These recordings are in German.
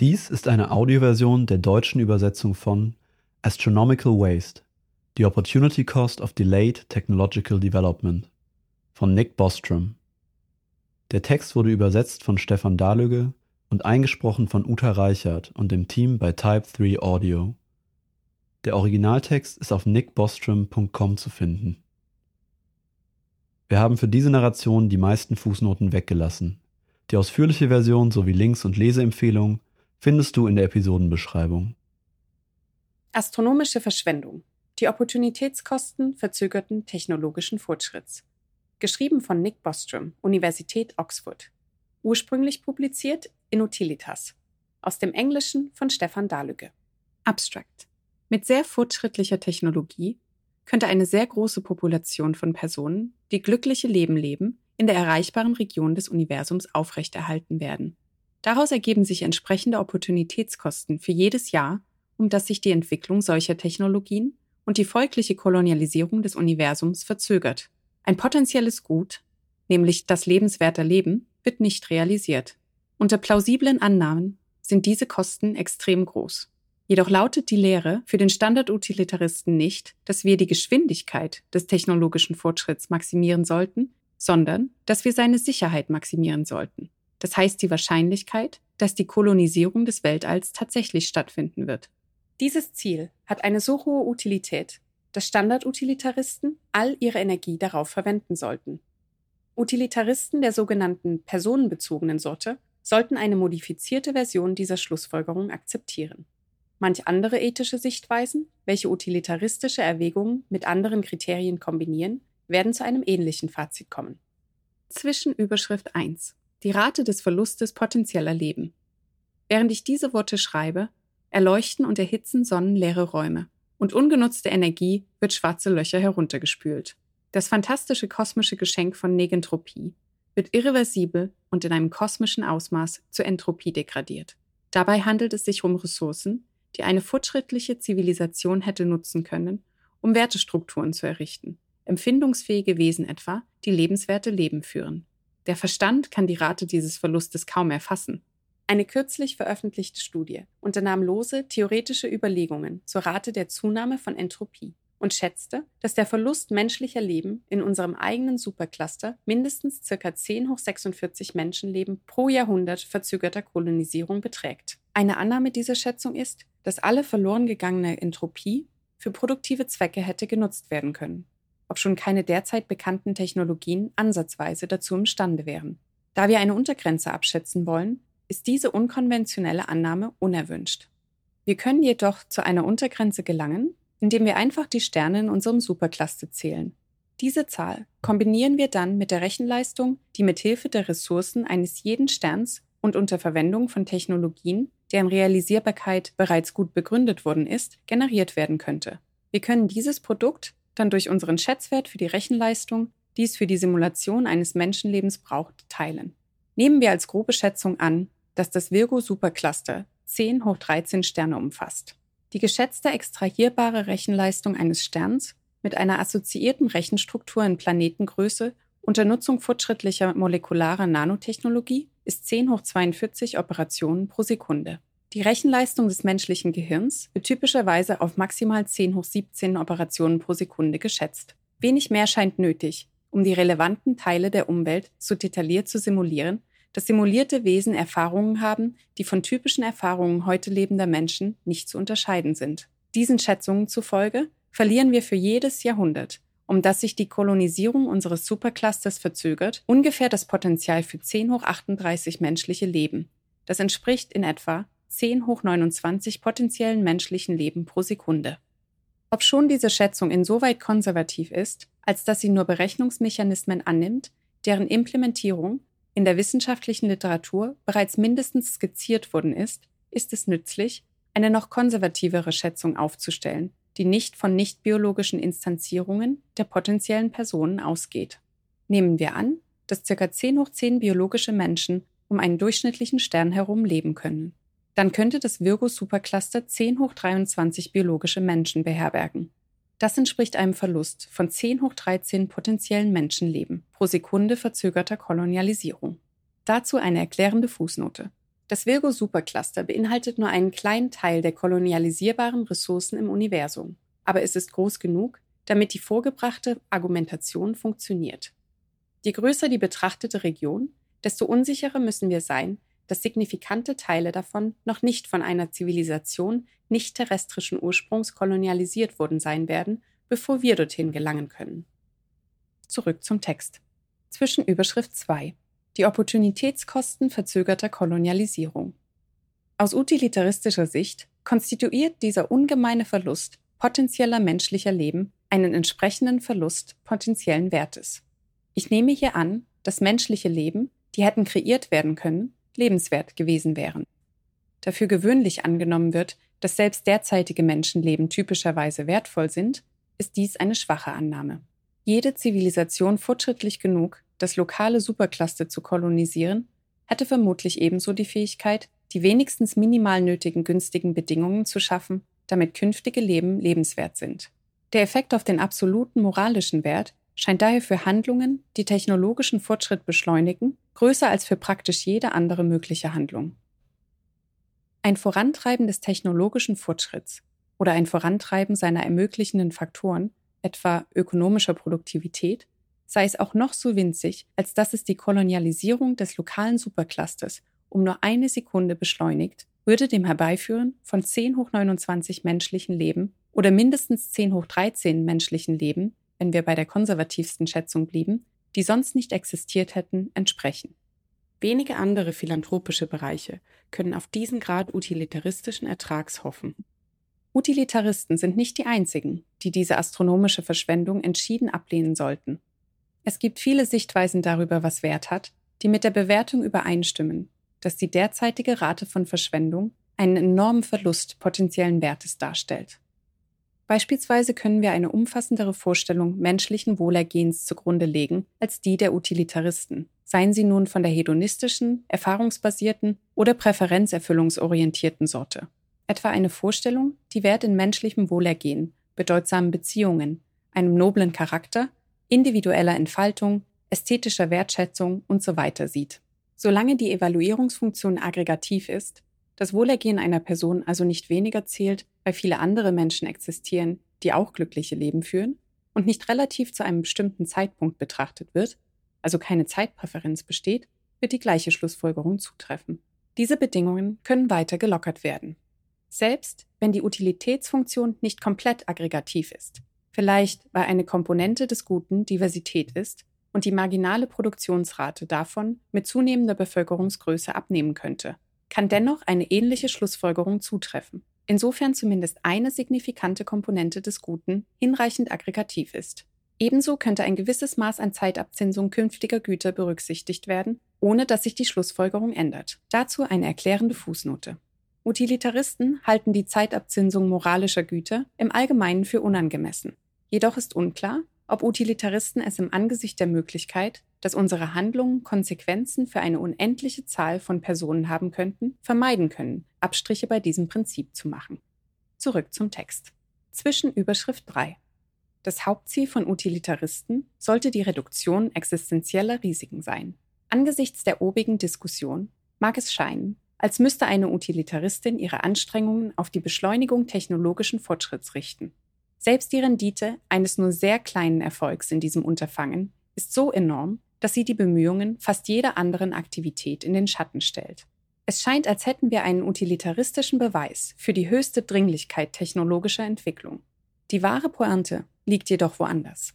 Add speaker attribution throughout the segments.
Speaker 1: Dies ist eine Audioversion der deutschen Übersetzung von Astronomical Waste – The Opportunity Cost of Delayed Technological Development von Nick Bostrom. Der Text wurde übersetzt von Stefan Dahlöge und eingesprochen von Uta Reichert und dem Team bei Type 3 Audio. Der Originaltext ist auf nickbostrom.com zu finden. Wir haben für diese Narration die meisten Fußnoten weggelassen. Die ausführliche Version sowie Links und Leseempfehlungen findest du in der Episodenbeschreibung.
Speaker 2: Astronomische Verschwendung. Die Opportunitätskosten verzögerten technologischen Fortschritts. Geschrieben von Nick Bostrom, Universität Oxford. Ursprünglich publiziert in Utilitas. Aus dem Englischen von Stefan Dahlüge. Abstract. Mit sehr fortschrittlicher Technologie könnte eine sehr große Population von Personen, die glückliche Leben leben, in der erreichbaren Region des Universums aufrechterhalten werden. Daraus ergeben sich entsprechende Opportunitätskosten für jedes Jahr, um das sich die Entwicklung solcher Technologien und die folgliche Kolonialisierung des Universums verzögert. Ein potenzielles Gut, nämlich das lebenswerte Leben, wird nicht realisiert. Unter plausiblen Annahmen sind diese Kosten extrem groß. Jedoch lautet die Lehre für den Standardutilitaristen nicht, dass wir die Geschwindigkeit des technologischen Fortschritts maximieren sollten, sondern dass wir seine Sicherheit maximieren sollten. Das heißt die Wahrscheinlichkeit, dass die Kolonisierung des Weltalls tatsächlich stattfinden wird. Dieses Ziel hat eine so hohe Utilität, dass Standardutilitaristen all ihre Energie darauf verwenden sollten. Utilitaristen der sogenannten personenbezogenen Sorte sollten eine modifizierte Version dieser Schlussfolgerung akzeptieren. Manch andere ethische Sichtweisen, welche utilitaristische Erwägungen mit anderen Kriterien kombinieren, werden zu einem ähnlichen Fazit kommen. Zwischenüberschrift 1 die Rate des Verlustes potenzieller Leben. Während ich diese Worte schreibe, erleuchten und erhitzen Sonnen leere Räume und ungenutzte Energie wird schwarze Löcher heruntergespült. Das fantastische kosmische Geschenk von Negentropie wird irreversibel und in einem kosmischen Ausmaß zur Entropie degradiert. Dabei handelt es sich um Ressourcen, die eine fortschrittliche Zivilisation hätte nutzen können, um Wertestrukturen zu errichten, empfindungsfähige Wesen etwa, die lebenswerte Leben führen. Der Verstand kann die Rate dieses Verlustes kaum erfassen. Eine kürzlich veröffentlichte Studie unternahm lose theoretische Überlegungen zur Rate der Zunahme von Entropie und schätzte, dass der Verlust menschlicher Leben in unserem eigenen Supercluster mindestens ca. 10 hoch 46 Menschenleben pro Jahrhundert verzögerter Kolonisierung beträgt. Eine Annahme dieser Schätzung ist, dass alle verloren gegangene Entropie für produktive Zwecke hätte genutzt werden können obschon keine derzeit bekannten Technologien ansatzweise dazu imstande wären. Da wir eine Untergrenze abschätzen wollen, ist diese unkonventionelle Annahme unerwünscht. Wir können jedoch zu einer Untergrenze gelangen, indem wir einfach die Sterne in unserem Supercluster zählen. Diese Zahl kombinieren wir dann mit der Rechenleistung, die mit Hilfe der Ressourcen eines jeden Sterns und unter Verwendung von Technologien, deren Realisierbarkeit bereits gut begründet worden ist, generiert werden könnte. Wir können dieses Produkt dann durch unseren Schätzwert für die Rechenleistung, die es für die Simulation eines Menschenlebens braucht, teilen. Nehmen wir als grobe Schätzung an, dass das Virgo Supercluster 10 hoch 13 Sterne umfasst. Die geschätzte extrahierbare Rechenleistung eines Sterns mit einer assoziierten Rechenstruktur in Planetengröße unter Nutzung fortschrittlicher molekularer Nanotechnologie ist 10 hoch 42 Operationen pro Sekunde. Die Rechenleistung des menschlichen Gehirns wird typischerweise auf maximal 10 hoch 17 Operationen pro Sekunde geschätzt. Wenig mehr scheint nötig, um die relevanten Teile der Umwelt so detailliert zu simulieren, dass simulierte Wesen Erfahrungen haben, die von typischen Erfahrungen heute lebender Menschen nicht zu unterscheiden sind. Diesen Schätzungen zufolge verlieren wir für jedes Jahrhundert, um das sich die Kolonisierung unseres Superclusters verzögert, ungefähr das Potenzial für 10 hoch 38 menschliche Leben. Das entspricht in etwa 10 hoch 29 potenziellen menschlichen Leben pro Sekunde. Obschon diese Schätzung insoweit konservativ ist, als dass sie nur Berechnungsmechanismen annimmt, deren Implementierung in der wissenschaftlichen Literatur bereits mindestens skizziert worden ist, ist es nützlich, eine noch konservativere Schätzung aufzustellen, die nicht von nicht-biologischen Instanzierungen der potenziellen Personen ausgeht. Nehmen wir an, dass ca. 10 hoch 10 biologische Menschen um einen durchschnittlichen Stern herum leben können dann könnte das Virgo Supercluster 10 hoch 23 biologische Menschen beherbergen. Das entspricht einem Verlust von 10 hoch 13 potenziellen Menschenleben pro Sekunde verzögerter Kolonialisierung. Dazu eine erklärende Fußnote. Das Virgo-Supercluster beinhaltet nur einen kleinen Teil der kolonialisierbaren Ressourcen im Universum, aber es ist groß genug, damit die vorgebrachte Argumentation funktioniert. Je größer die betrachtete Region, desto unsicherer müssen wir sein, dass signifikante Teile davon noch nicht von einer Zivilisation nicht terrestrischen Ursprungs kolonialisiert worden sein werden, bevor wir dorthin gelangen können. Zurück zum Text. Zwischen Überschrift 2. Die Opportunitätskosten verzögerter Kolonialisierung. Aus utilitaristischer Sicht konstituiert dieser ungemeine Verlust potenzieller menschlicher Leben einen entsprechenden Verlust potenziellen Wertes. Ich nehme hier an, dass menschliche Leben, die hätten kreiert werden können, lebenswert gewesen wären. Dafür gewöhnlich angenommen wird, dass selbst derzeitige Menschenleben typischerweise wertvoll sind, ist dies eine schwache Annahme. Jede Zivilisation fortschrittlich genug, das lokale Supercluster zu kolonisieren, hätte vermutlich ebenso die Fähigkeit, die wenigstens minimal nötigen günstigen Bedingungen zu schaffen, damit künftige Leben lebenswert sind. Der Effekt auf den absoluten moralischen Wert scheint daher für Handlungen, die technologischen Fortschritt beschleunigen, größer als für praktisch jede andere mögliche Handlung. Ein Vorantreiben des technologischen Fortschritts oder ein Vorantreiben seiner ermöglichenden Faktoren, etwa ökonomischer Produktivität, sei es auch noch so winzig, als dass es die Kolonialisierung des lokalen Superclusters um nur eine Sekunde beschleunigt, würde dem Herbeiführen von 10 hoch 29 menschlichen Leben oder mindestens 10 hoch 13 menschlichen Leben, wenn wir bei der konservativsten Schätzung blieben, die sonst nicht existiert hätten, entsprechen. Wenige andere philanthropische Bereiche können auf diesen Grad utilitaristischen Ertrags hoffen. Utilitaristen sind nicht die einzigen, die diese astronomische Verschwendung entschieden ablehnen sollten. Es gibt viele Sichtweisen darüber, was Wert hat, die mit der Bewertung übereinstimmen, dass die derzeitige Rate von Verschwendung einen enormen Verlust potenziellen Wertes darstellt. Beispielsweise können wir eine umfassendere Vorstellung menschlichen Wohlergehens zugrunde legen als die der Utilitaristen, seien sie nun von der hedonistischen, erfahrungsbasierten oder präferenzerfüllungsorientierten Sorte. Etwa eine Vorstellung, die Wert in menschlichem Wohlergehen, bedeutsamen Beziehungen, einem noblen Charakter, individueller Entfaltung, ästhetischer Wertschätzung usw. So sieht. Solange die Evaluierungsfunktion aggregativ ist, das Wohlergehen einer Person also nicht weniger zählt, weil viele andere Menschen existieren, die auch glückliche Leben führen, und nicht relativ zu einem bestimmten Zeitpunkt betrachtet wird, also keine Zeitpräferenz besteht, wird die gleiche Schlussfolgerung zutreffen. Diese Bedingungen können weiter gelockert werden. Selbst wenn die Utilitätsfunktion nicht komplett aggregativ ist, vielleicht weil eine Komponente des Guten Diversität ist und die marginale Produktionsrate davon mit zunehmender Bevölkerungsgröße abnehmen könnte, kann dennoch eine ähnliche Schlussfolgerung zutreffen, insofern zumindest eine signifikante Komponente des Guten hinreichend aggregativ ist. Ebenso könnte ein gewisses Maß an Zeitabzinsung künftiger Güter berücksichtigt werden, ohne dass sich die Schlussfolgerung ändert. Dazu eine erklärende Fußnote. Utilitaristen halten die Zeitabzinsung moralischer Güter im Allgemeinen für unangemessen. Jedoch ist unklar, ob Utilitaristen es im Angesicht der Möglichkeit, dass unsere Handlungen Konsequenzen für eine unendliche Zahl von Personen haben könnten, vermeiden können, Abstriche bei diesem Prinzip zu machen. Zurück zum Text. Zwischen Überschrift 3. Das Hauptziel von Utilitaristen sollte die Reduktion existenzieller Risiken sein. Angesichts der obigen Diskussion mag es scheinen, als müsste eine Utilitaristin ihre Anstrengungen auf die Beschleunigung technologischen Fortschritts richten. Selbst die Rendite eines nur sehr kleinen Erfolgs in diesem Unterfangen ist so enorm, dass sie die Bemühungen fast jeder anderen Aktivität in den Schatten stellt. Es scheint, als hätten wir einen utilitaristischen Beweis für die höchste Dringlichkeit technologischer Entwicklung. Die wahre Pointe liegt jedoch woanders.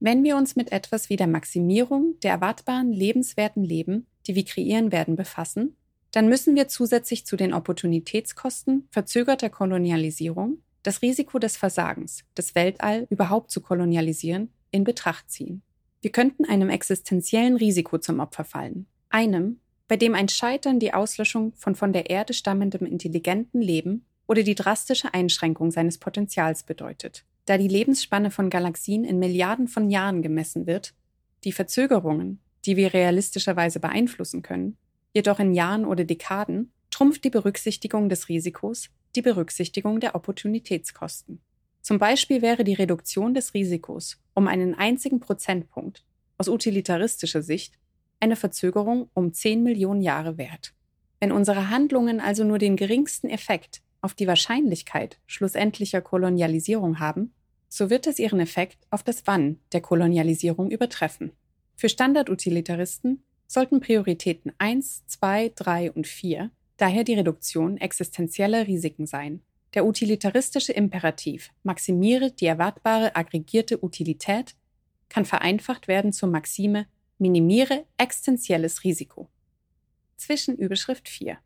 Speaker 2: Wenn wir uns mit etwas wie der Maximierung der erwartbaren lebenswerten Leben, die wir kreieren werden, befassen, dann müssen wir zusätzlich zu den Opportunitätskosten verzögerter Kolonialisierung das Risiko des Versagens, das Weltall überhaupt zu kolonialisieren, in Betracht ziehen. Wir könnten einem existenziellen Risiko zum Opfer fallen. Einem, bei dem ein Scheitern die Auslöschung von von der Erde stammendem intelligenten Leben oder die drastische Einschränkung seines Potenzials bedeutet. Da die Lebensspanne von Galaxien in Milliarden von Jahren gemessen wird, die Verzögerungen, die wir realistischerweise beeinflussen können, jedoch in Jahren oder Dekaden, trumpft die Berücksichtigung des Risikos die Berücksichtigung der Opportunitätskosten. Zum Beispiel wäre die Reduktion des Risikos um einen einzigen Prozentpunkt aus utilitaristischer Sicht eine Verzögerung um 10 Millionen Jahre wert. Wenn unsere Handlungen also nur den geringsten Effekt auf die Wahrscheinlichkeit schlussendlicher Kolonialisierung haben, so wird es ihren Effekt auf das Wann der Kolonialisierung übertreffen. Für Standardutilitaristen sollten Prioritäten 1, 2, 3 und 4 daher die Reduktion existenzieller Risiken sein. Der utilitaristische Imperativ maximiere die erwartbare aggregierte Utilität kann vereinfacht werden zur Maxime minimiere existenzielles Risiko. Zwischenüberschrift 4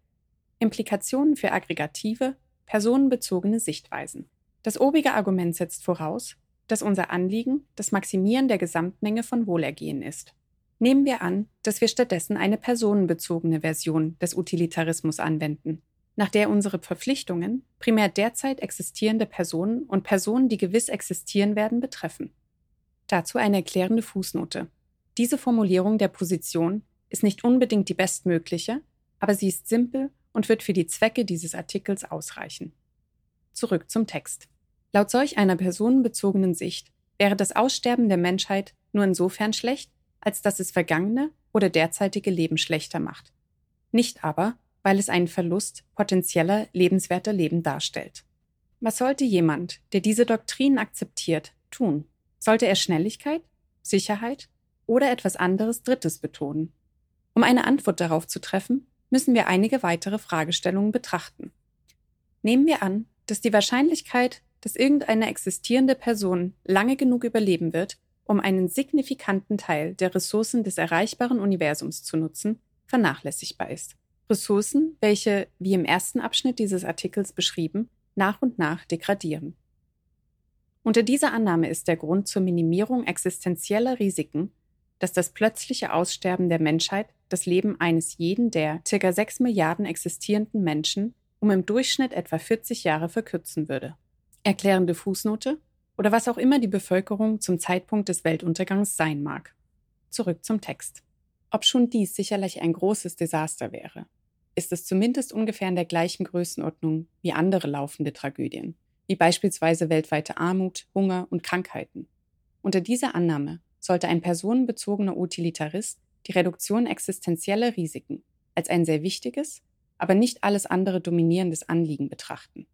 Speaker 2: Implikationen für aggregative, personenbezogene Sichtweisen. Das obige Argument setzt voraus, dass unser Anliegen das Maximieren der Gesamtmenge von Wohlergehen ist. Nehmen wir an, dass wir stattdessen eine personenbezogene Version des Utilitarismus anwenden, nach der unsere Verpflichtungen primär derzeit existierende Personen und Personen, die gewiss existieren werden, betreffen. Dazu eine erklärende Fußnote. Diese Formulierung der Position ist nicht unbedingt die bestmögliche, aber sie ist simpel und wird für die Zwecke dieses Artikels ausreichen. Zurück zum Text. Laut solch einer personenbezogenen Sicht wäre das Aussterben der Menschheit nur insofern schlecht, als dass es vergangene oder derzeitige Leben schlechter macht. Nicht aber, weil es einen Verlust potenzieller lebenswerter Leben darstellt. Was sollte jemand, der diese Doktrin akzeptiert, tun? Sollte er Schnelligkeit, Sicherheit oder etwas anderes Drittes betonen? Um eine Antwort darauf zu treffen, müssen wir einige weitere Fragestellungen betrachten. Nehmen wir an, dass die Wahrscheinlichkeit, dass irgendeine existierende Person lange genug überleben wird, um einen signifikanten Teil der Ressourcen des erreichbaren Universums zu nutzen, vernachlässigbar ist. Ressourcen, welche, wie im ersten Abschnitt dieses Artikels beschrieben, nach und nach degradieren. Unter dieser Annahme ist der Grund zur Minimierung existenzieller Risiken, dass das plötzliche Aussterben der Menschheit das Leben eines jeden der ca. 6 Milliarden existierenden Menschen um im Durchschnitt etwa 40 Jahre verkürzen würde. Erklärende Fußnote oder was auch immer die Bevölkerung zum Zeitpunkt des Weltuntergangs sein mag. Zurück zum Text. Ob schon dies sicherlich ein großes Desaster wäre, ist es zumindest ungefähr in der gleichen Größenordnung wie andere laufende Tragödien, wie beispielsweise weltweite Armut, Hunger und Krankheiten. Unter dieser Annahme sollte ein personenbezogener Utilitarist die Reduktion existenzieller Risiken als ein sehr wichtiges, aber nicht alles andere dominierendes Anliegen betrachten.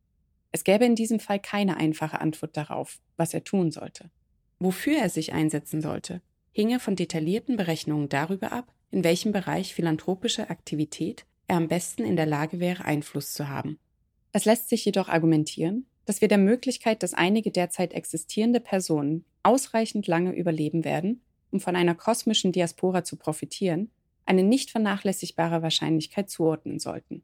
Speaker 2: Es gäbe in diesem Fall keine einfache Antwort darauf, was er tun sollte. Wofür er sich einsetzen sollte, hinge von detaillierten Berechnungen darüber ab, in welchem Bereich philanthropische Aktivität er am besten in der Lage wäre, Einfluss zu haben. Es lässt sich jedoch argumentieren, dass wir der Möglichkeit, dass einige derzeit existierende Personen ausreichend lange überleben werden, um von einer kosmischen Diaspora zu profitieren, eine nicht vernachlässigbare Wahrscheinlichkeit zuordnen sollten.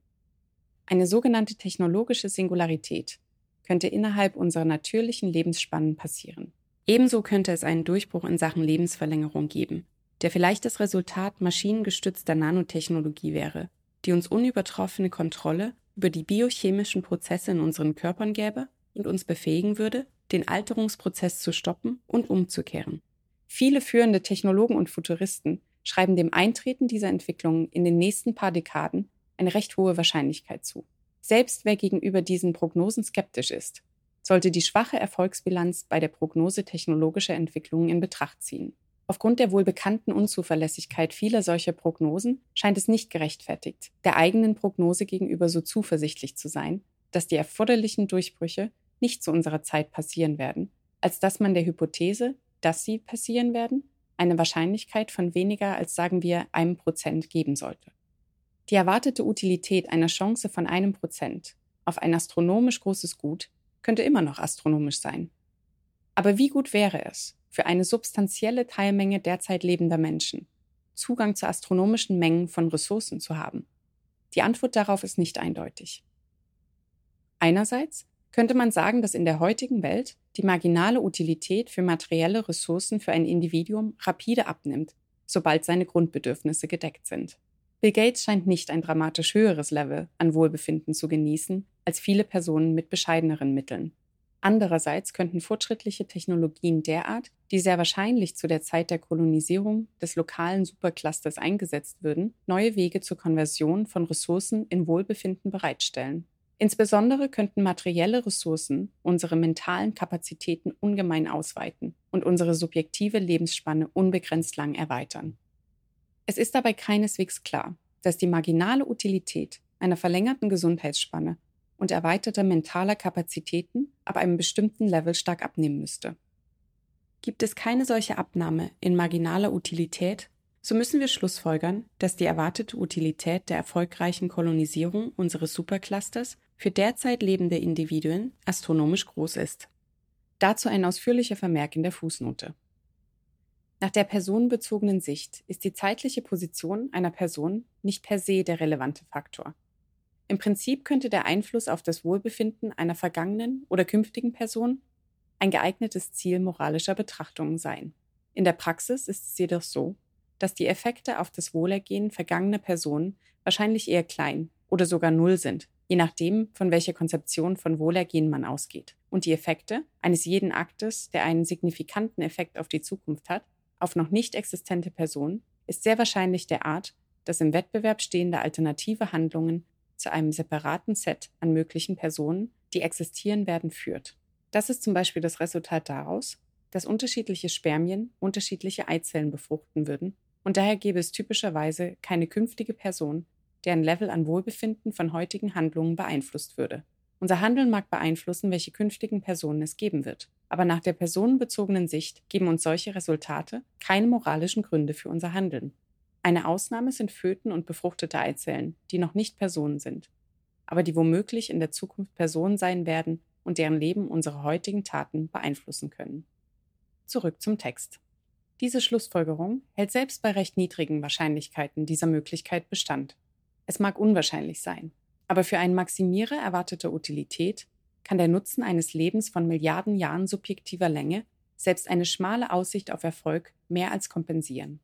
Speaker 2: Eine sogenannte technologische Singularität könnte innerhalb unserer natürlichen Lebensspannen passieren. Ebenso könnte es einen Durchbruch in Sachen Lebensverlängerung geben, der vielleicht das Resultat maschinengestützter Nanotechnologie wäre, die uns unübertroffene Kontrolle über die biochemischen Prozesse in unseren Körpern gäbe und uns befähigen würde, den Alterungsprozess zu stoppen und umzukehren. Viele führende Technologen und Futuristen schreiben dem Eintreten dieser Entwicklungen in den nächsten paar Dekaden eine recht hohe Wahrscheinlichkeit zu. Selbst wer gegenüber diesen Prognosen skeptisch ist, sollte die schwache Erfolgsbilanz bei der Prognose technologischer Entwicklungen in Betracht ziehen. Aufgrund der wohl bekannten Unzuverlässigkeit vieler solcher Prognosen scheint es nicht gerechtfertigt, der eigenen Prognose gegenüber so zuversichtlich zu sein, dass die erforderlichen Durchbrüche nicht zu unserer Zeit passieren werden, als dass man der Hypothese, dass sie passieren werden, eine Wahrscheinlichkeit von weniger als sagen wir einem Prozent geben sollte. Die erwartete Utilität einer Chance von einem Prozent auf ein astronomisch großes Gut könnte immer noch astronomisch sein. Aber wie gut wäre es, für eine substanzielle Teilmenge derzeit lebender Menschen Zugang zu astronomischen Mengen von Ressourcen zu haben? Die Antwort darauf ist nicht eindeutig. Einerseits könnte man sagen, dass in der heutigen Welt die marginale Utilität für materielle Ressourcen für ein Individuum rapide abnimmt, sobald seine Grundbedürfnisse gedeckt sind. Bill Gates scheint nicht ein dramatisch höheres Level an Wohlbefinden zu genießen als viele Personen mit bescheideneren Mitteln. Andererseits könnten fortschrittliche Technologien derart, die sehr wahrscheinlich zu der Zeit der Kolonisierung des lokalen Superclusters eingesetzt würden, neue Wege zur Konversion von Ressourcen in Wohlbefinden bereitstellen. Insbesondere könnten materielle Ressourcen unsere mentalen Kapazitäten ungemein ausweiten und unsere subjektive Lebensspanne unbegrenzt lang erweitern. Es ist dabei keineswegs klar, dass die marginale Utilität einer verlängerten Gesundheitsspanne und erweiterter mentaler Kapazitäten ab einem bestimmten Level stark abnehmen müsste. Gibt es keine solche Abnahme in marginaler Utilität, so müssen wir schlussfolgern, dass die erwartete Utilität der erfolgreichen Kolonisierung unseres Superclusters für derzeit lebende Individuen astronomisch groß ist. Dazu ein ausführlicher Vermerk in der Fußnote. Nach der personenbezogenen Sicht ist die zeitliche Position einer Person nicht per se der relevante Faktor. Im Prinzip könnte der Einfluss auf das Wohlbefinden einer vergangenen oder künftigen Person ein geeignetes Ziel moralischer Betrachtungen sein. In der Praxis ist es jedoch so, dass die Effekte auf das Wohlergehen vergangener Personen wahrscheinlich eher klein oder sogar null sind, je nachdem, von welcher Konzeption von Wohlergehen man ausgeht. Und die Effekte eines jeden Aktes, der einen signifikanten Effekt auf die Zukunft hat, auf noch nicht existente Personen ist sehr wahrscheinlich der Art, dass im Wettbewerb stehende alternative Handlungen zu einem separaten Set an möglichen Personen, die existieren werden, führt. Das ist zum Beispiel das Resultat daraus, dass unterschiedliche Spermien unterschiedliche Eizellen befruchten würden und daher gäbe es typischerweise keine künftige Person, deren Level an Wohlbefinden von heutigen Handlungen beeinflusst würde. Unser Handeln mag beeinflussen, welche künftigen Personen es geben wird. Aber nach der personenbezogenen Sicht geben uns solche Resultate keine moralischen Gründe für unser Handeln. Eine Ausnahme sind Föten und befruchtete Eizellen, die noch nicht Personen sind, aber die womöglich in der Zukunft Personen sein werden und deren Leben unsere heutigen Taten beeinflussen können. Zurück zum Text. Diese Schlussfolgerung hält selbst bei recht niedrigen Wahrscheinlichkeiten dieser Möglichkeit Bestand. Es mag unwahrscheinlich sein, aber für einen Maximierer erwarteter Utilität kann der Nutzen eines Lebens von Milliarden Jahren subjektiver Länge selbst eine schmale Aussicht auf Erfolg mehr als kompensieren.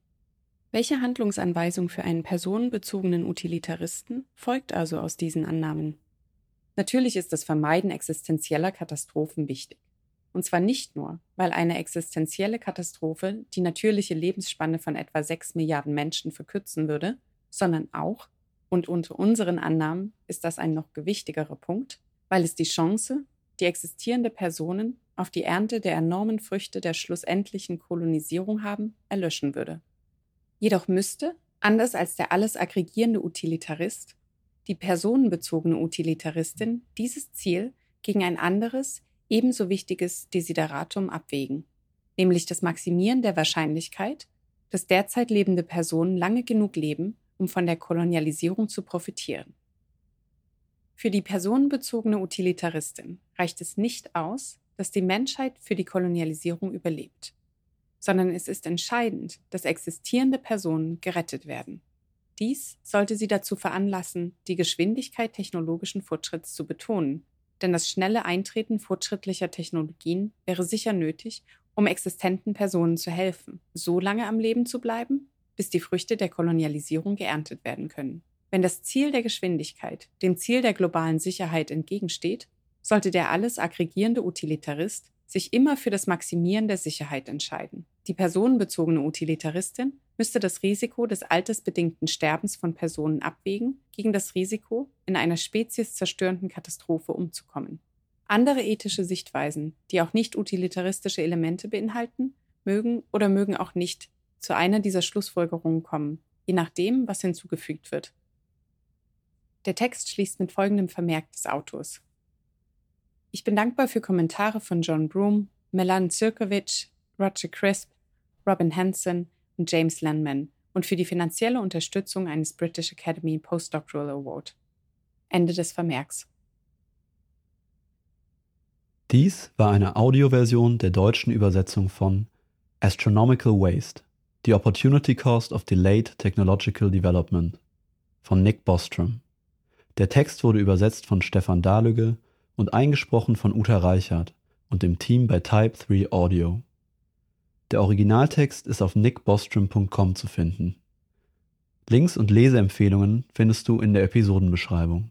Speaker 2: Welche Handlungsanweisung für einen personenbezogenen Utilitaristen folgt also aus diesen Annahmen? Natürlich ist das Vermeiden existenzieller Katastrophen wichtig. Und zwar nicht nur, weil eine existenzielle Katastrophe die natürliche Lebensspanne von etwa sechs Milliarden Menschen verkürzen würde, sondern auch, und unter unseren Annahmen ist das ein noch gewichtigerer Punkt, weil es die Chance, die existierende Personen auf die Ernte der enormen Früchte der schlussendlichen Kolonisierung haben, erlöschen würde. Jedoch müsste, anders als der alles aggregierende Utilitarist, die personenbezogene Utilitaristin dieses Ziel gegen ein anderes, ebenso wichtiges Desideratum abwägen, nämlich das Maximieren der Wahrscheinlichkeit, dass derzeit lebende Personen lange genug leben, um von der Kolonialisierung zu profitieren. Für die personenbezogene Utilitaristin reicht es nicht aus, dass die Menschheit für die Kolonialisierung überlebt, sondern es ist entscheidend, dass existierende Personen gerettet werden. Dies sollte sie dazu veranlassen, die Geschwindigkeit technologischen Fortschritts zu betonen, denn das schnelle Eintreten fortschrittlicher Technologien wäre sicher nötig, um existenten Personen zu helfen, so lange am Leben zu bleiben, bis die Früchte der Kolonialisierung geerntet werden können. Wenn das Ziel der Geschwindigkeit dem Ziel der globalen Sicherheit entgegensteht, sollte der alles aggregierende Utilitarist sich immer für das Maximieren der Sicherheit entscheiden. Die personenbezogene Utilitaristin müsste das Risiko des altersbedingten Sterbens von Personen abwägen gegen das Risiko, in einer spezieszerstörenden Katastrophe umzukommen. Andere ethische Sichtweisen, die auch nicht utilitaristische Elemente beinhalten, mögen oder mögen auch nicht zu einer dieser Schlussfolgerungen kommen, je nachdem, was hinzugefügt wird. Der Text schließt mit folgendem Vermerk des Autors. Ich bin dankbar für Kommentare von John Broom, Melan Zirkovic, Roger Crisp, Robin Hanson und James Landman und für die finanzielle Unterstützung eines British Academy Postdoctoral Award. Ende des Vermerks.
Speaker 1: Dies war eine Audioversion der deutschen Übersetzung von Astronomical Waste, The Opportunity Cost of Delayed Technological Development von Nick Bostrom. Der Text wurde übersetzt von Stefan Dahlüge und eingesprochen von Uta Reichert und dem Team bei Type 3 Audio. Der Originaltext ist auf nickbostrom.com zu finden. Links und Leseempfehlungen findest du in der Episodenbeschreibung.